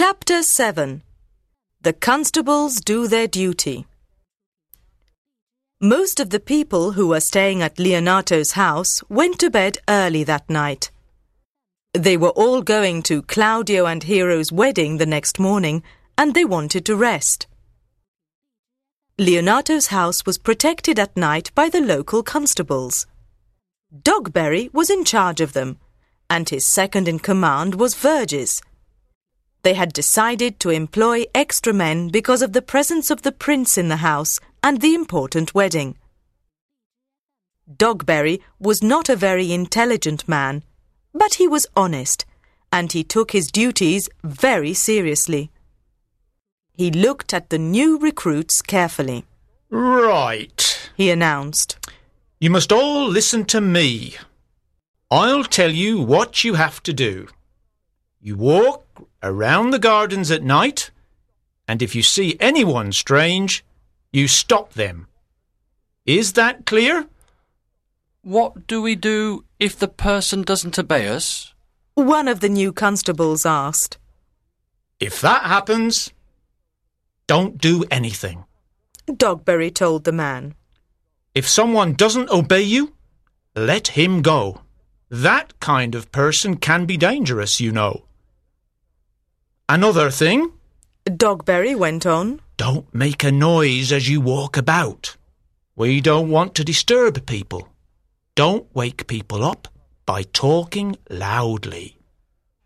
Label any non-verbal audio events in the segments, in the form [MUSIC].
Chapter 7 The Constables Do Their Duty. Most of the people who were staying at Leonato's house went to bed early that night. They were all going to Claudio and Hero's wedding the next morning and they wanted to rest. Leonato's house was protected at night by the local constables. Dogberry was in charge of them, and his second in command was Verges. They had decided to employ extra men because of the presence of the prince in the house and the important wedding. Dogberry was not a very intelligent man, but he was honest, and he took his duties very seriously. He looked at the new recruits carefully. Right. He announced. You must all listen to me. I'll tell you what you have to do. You walk around the gardens at night, and if you see anyone strange, you stop them. Is that clear? What do we do if the person doesn't obey us? One of the new constables asked. If that happens, don't do anything. Dogberry told the man. If someone doesn't obey you, let him go. That kind of person can be dangerous, you know. Another thing, Dogberry went on. don't make a noise as you walk about. We don't want to disturb people. Don't wake people up by talking loudly.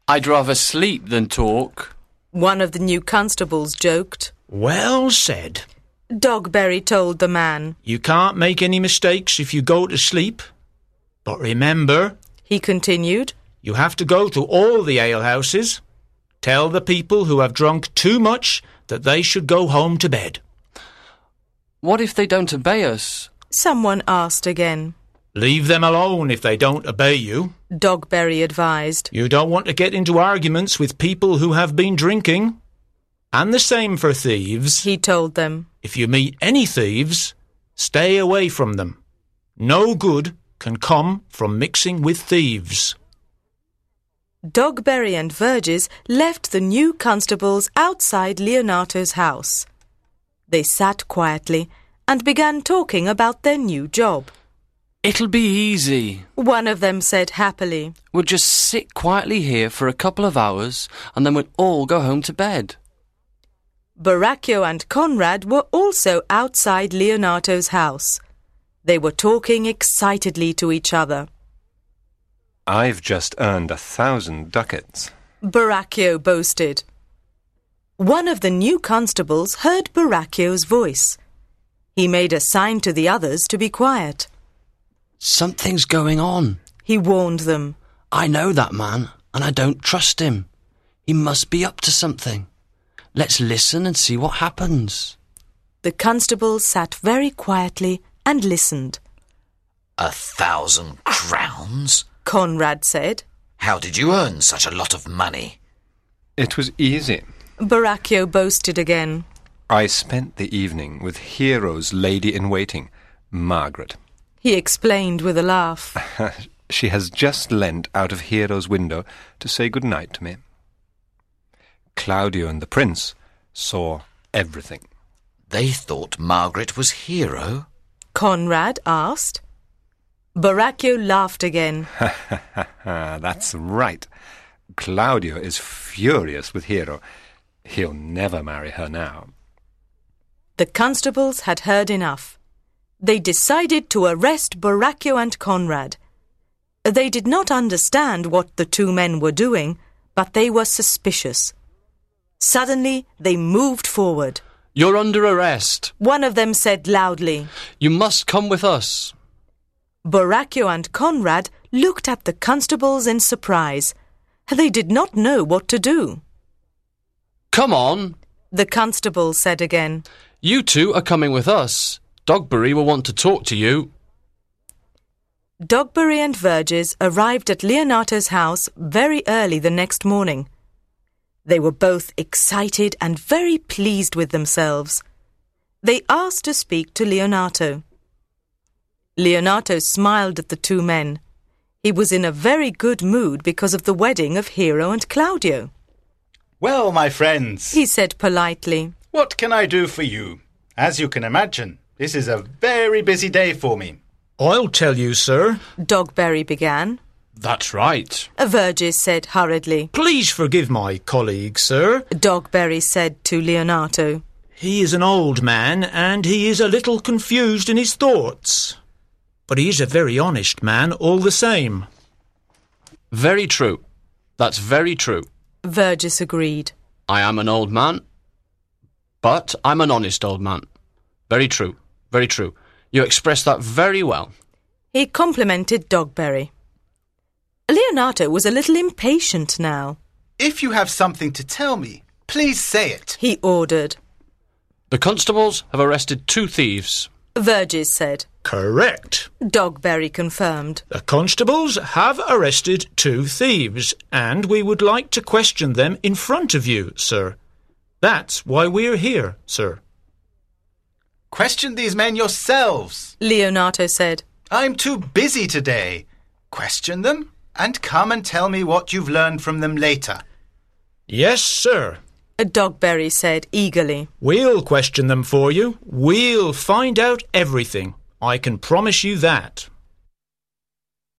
I'd rather sleep than talk. One of the new constables joked. Well said. Dogberry told the man. You can't make any mistakes if you go to sleep. But remember, He continued. you have to go to all the alehouses. Tell the people who have drunk too much that they should go home to bed. What if they don't obey us? Someone asked again. Leave them alone if they don't obey you. Dogberry advised. You don't want to get into arguments with people who have been drinking. And the same for thieves. He told them. If you meet any thieves, stay away from them. No good can come from mixing with thieves. Dogberry and Verges left the new constables outside Leonato's house. They sat quietly and began talking about their new job. It'll be easy. One of them said happily. We'll just sit quietly here for a couple of hours and then we'll all go home to bed. Borachio and Conrad were also outside Leonato's house. They were talking excitedly to each other. I've just earned a thousand ducats. Borachio boasted. One of the new constables heard Borachio's voice. He made a sign to the others to be quiet. Something's going on. He warned them. I know that man and I don't trust him. He must be up to something. Let's listen and see what happens. The constables sat very quietly and listened. A thousand crowns? Conrad said. How did you earn such a lot of money? It was easy. Borachio boasted again. I spent the evening with Hero's lady in waiting, Margaret. He explained with a laugh. [LAUGHS] she has just leant out of Hero's window to say good night to me. Claudio and the prince saw everything. They thought Margaret was Hero. Conrad asked. Borachio laughed again. [LAUGHS] That's right. Claudio is furious with Hero. He'll never marry her now. The constables had heard enough. They decided to arrest Borachio and Conrad. They did not understand what the two men were doing, but they were suspicious. Suddenly, they moved forward. You're under arrest. One of them said loudly. You must come with us. Borachio and Conrad looked at the constables in surprise. They did not know what to do. Come on. The constable said again. You two are coming with us. Dogberry will want to talk to you. Dogberry and Verges arrived at Leonato's house very early the next morning. They were both excited and very pleased with themselves. They asked to speak to Leonato. Leonato smiled at the two men. He was in a very good mood because of the wedding of Hero and Claudio. Well, my friends, he said politely. what can I do for you? As you can imagine, this is a very busy day for me. I'll tell you, sir. Dogberry began. That's right. Verges said hurriedly. Please forgive my colleague, sir. Dogberry said to Leonato. He is an old man and he is a little confused in his thoughts. But he's a very honest man all the same. Very true. That's very true. Verges agreed. I am an old man, but I'm an honest old man. Very true. Very true. You express that very well. He complimented Dogberry. Leonato was a little impatient now. If you have something to tell me, please say it. He ordered. The constables have arrested two thieves. Verges said. Correct. Dogberry confirmed. The constables have arrested two thieves, and we would like to question them in front of you, sir. That's why we're here, sir. Question these men yourselves. Leonato said. I'm too busy today. Question them and come and tell me what you've learned from them later. Yes, sir. A dogberry said eagerly. We'll question them for you. We'll find out everything. I can promise you that.